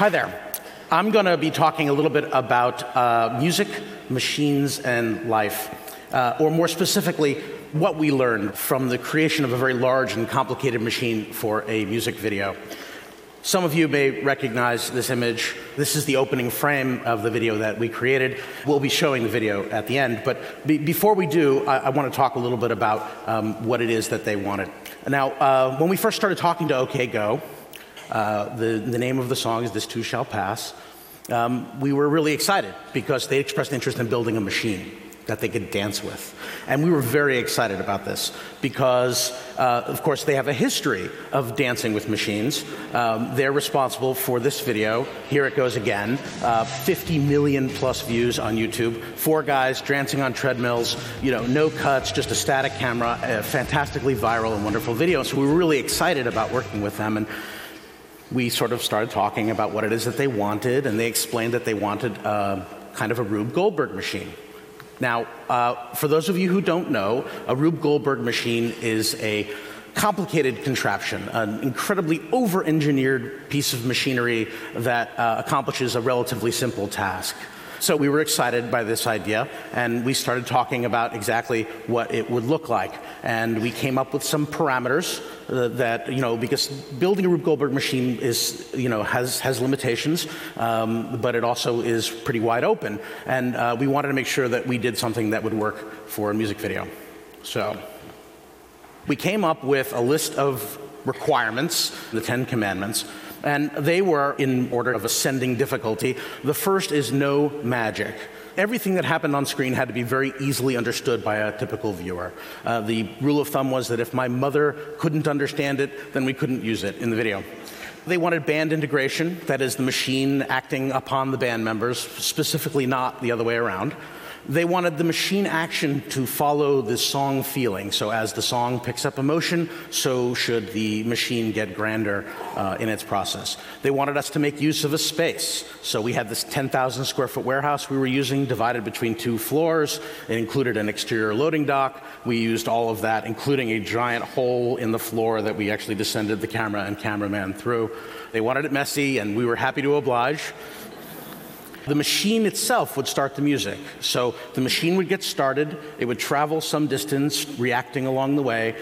Hi there. I'm going to be talking a little bit about uh, music, machines, and life, uh, or more specifically, what we learned from the creation of a very large and complicated machine for a music video. Some of you may recognize this image. This is the opening frame of the video that we created. We'll be showing the video at the end, but be- before we do, I-, I want to talk a little bit about um, what it is that they wanted. Now, uh, when we first started talking to OK Go, uh, the, the name of the song is This Too Shall Pass. Um, we were really excited because they expressed interest in building a machine that they could dance with. And we were very excited about this because, uh, of course, they have a history of dancing with machines. Um, they're responsible for this video. Here it goes again uh, 50 million plus views on YouTube. Four guys dancing on treadmills, you know, no cuts, just a static camera, a fantastically viral and wonderful video. So we were really excited about working with them. And we sort of started talking about what it is that they wanted, and they explained that they wanted uh, kind of a Rube Goldberg machine. Now, uh, for those of you who don't know, a Rube Goldberg machine is a complicated contraption, an incredibly over engineered piece of machinery that uh, accomplishes a relatively simple task. So we were excited by this idea, and we started talking about exactly what it would look like. And we came up with some parameters uh, that, you know, because building a Rube Goldberg machine is, you know, has, has limitations, um, but it also is pretty wide open. And uh, we wanted to make sure that we did something that would work for a music video. So we came up with a list of requirements, the Ten Commandments, and they were in order of ascending difficulty. The first is no magic. Everything that happened on screen had to be very easily understood by a typical viewer. Uh, the rule of thumb was that if my mother couldn't understand it, then we couldn't use it in the video. They wanted band integration, that is, the machine acting upon the band members, specifically not the other way around. They wanted the machine action to follow the song feeling. So, as the song picks up emotion, so should the machine get grander uh, in its process. They wanted us to make use of a space. So, we had this 10,000 square foot warehouse we were using, divided between two floors. It included an exterior loading dock. We used all of that, including a giant hole in the floor that we actually descended the camera and cameraman through. They wanted it messy, and we were happy to oblige. The machine itself would start the music. So the machine would get started, it would travel some distance, reacting along the way,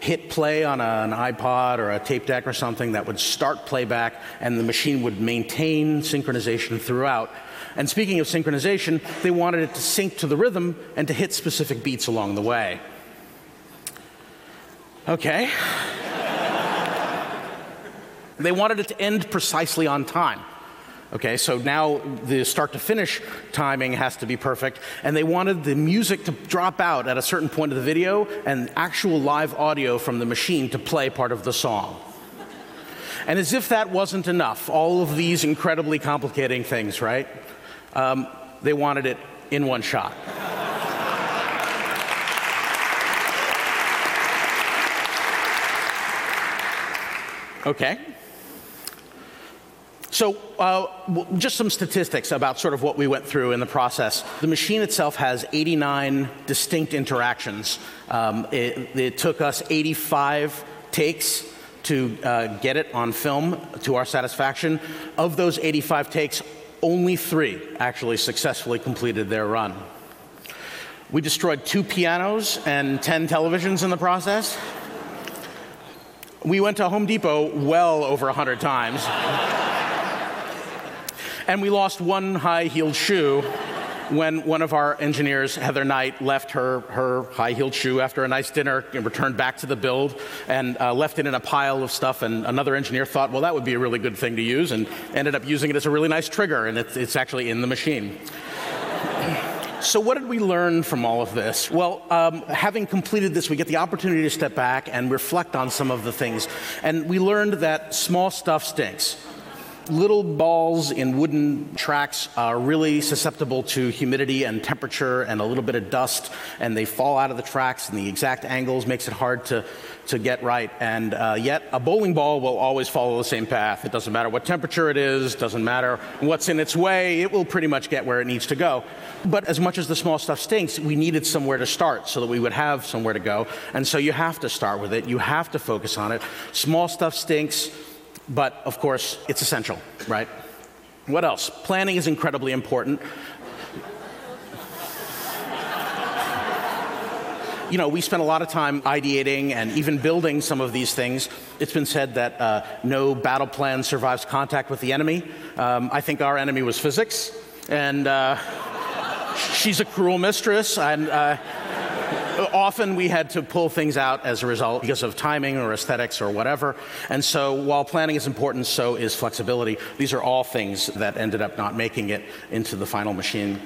hit play on a, an iPod or a tape deck or something that would start playback, and the machine would maintain synchronization throughout. And speaking of synchronization, they wanted it to sync to the rhythm and to hit specific beats along the way. Okay. they wanted it to end precisely on time. Okay, so now the start to finish timing has to be perfect. And they wanted the music to drop out at a certain point of the video and actual live audio from the machine to play part of the song. And as if that wasn't enough, all of these incredibly complicating things, right? Um, they wanted it in one shot. Okay. So, uh, just some statistics about sort of what we went through in the process. The machine itself has 89 distinct interactions. Um, it, it, took us 85 takes to uh, get it on film to our satisfaction. Of those 85 takes, only three actually successfully completed their run. We destroyed two pianos and 10 televisions in the process. We went to Home Depot well over 100 times. And we lost one high heeled shoe when one of our engineers, Heather Knight, left her, her high heeled shoe after a nice dinner and returned back to the build and uh, left it in a pile of stuff. And another engineer thought, well, that would be a really good thing to use, and ended up using it as a really nice trigger, and it's, it's actually in the machine. So, what did we learn from all of this? Well, um, having completed this, we get the opportunity to step back and reflect on some of the things. And we learned that small stuff stinks. Little balls in wooden tracks are really susceptible to humidity and temperature and a little bit of dust, and they fall out of the tracks, and the exact angles makes it hard to, to get right. And uh, yet, a bowling ball will always follow the same path. It doesn't matter what temperature it is, doesn't matter what's in its way, it will pretty much get where it needs to go. But as much as the small stuff stinks, we needed somewhere to start so that we would have somewhere to go. And so you have to start with it, you have to focus on it. Small stuff stinks but of course, it's essential, right? What else? Planning is incredibly important. you know, we spent a lot of time ideating and even building some of these things. It's been said that uh, no battle plan survives contact with the enemy. Um, I think our enemy was physics, and uh, she's a cruel mistress. And uh, often we had to pull things out as a result because of timing or aesthetics or whatever. And so while planning is important, so is flexibility. These are all things that ended up not making it into the final machine.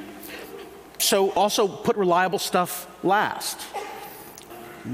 So also put reliable stuff last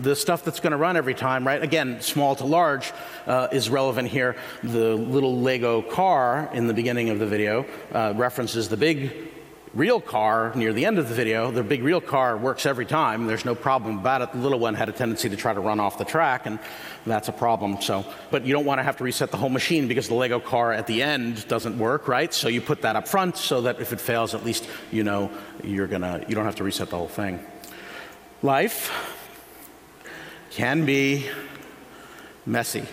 the stuff that's going to run every time, right? Again, small to large uh, is relevant here. The little Lego car in the beginning of the video uh, references the big real car near the end of the video. The big real car works every time. There's no problem about it. The little one had a tendency to try to run off the track, and that's a problem. So, but you don't want to have to reset the whole machine because the Lego car at the end doesn't work, right? So you put that up front so that if it fails, at least you know you're gonna you don't have to reset the whole thing. Life can be messy.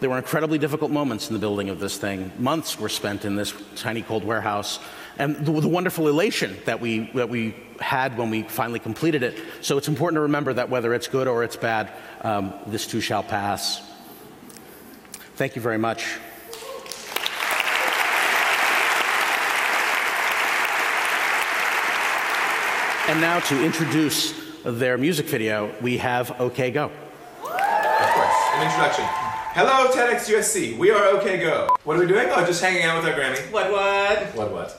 There were incredibly difficult moments in the building of this thing. Months were spent in this tiny cold warehouse. And the, the, wonderful elation that we, that we had when we finally completed it. So it's important to remember that whether it's good or it's bad, um, this too shall pass. Thank you very much. And now to introduce their music video, we have OK Go. Of course, an introduction. Hello, TEDx USC. We are OK Go. What are we doing? Oh, just hanging out with our Grammy. What, what? What, what?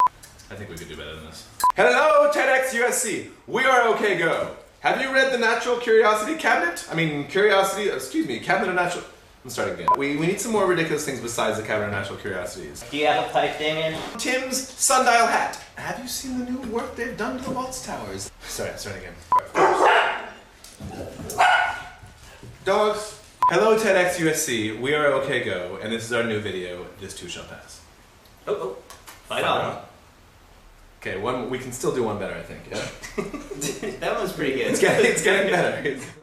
I think we could do better than this. Hello, TEDx USC. We are OK Go. Have you read the Natural Curiosity Cabinet? I mean, Curiosity, uh, excuse me, Cabinet of Natural. I'm starting again. We, we need some more ridiculous things besides the Cabinet of Natural Curiosities. Do you have a pipe, Damian? Tim's sundial hat. Have you seen the new work they've done to the Watts Towers? Sorry, I'm starting again. Dogs. Hello, TEDx USC. We are OK Go, and this is our new video. This too shall pass. Oh, oh. Fight on. Okay, one. We can still do one better, I think. Yeah. that one's pretty good. It's getting, it's getting better.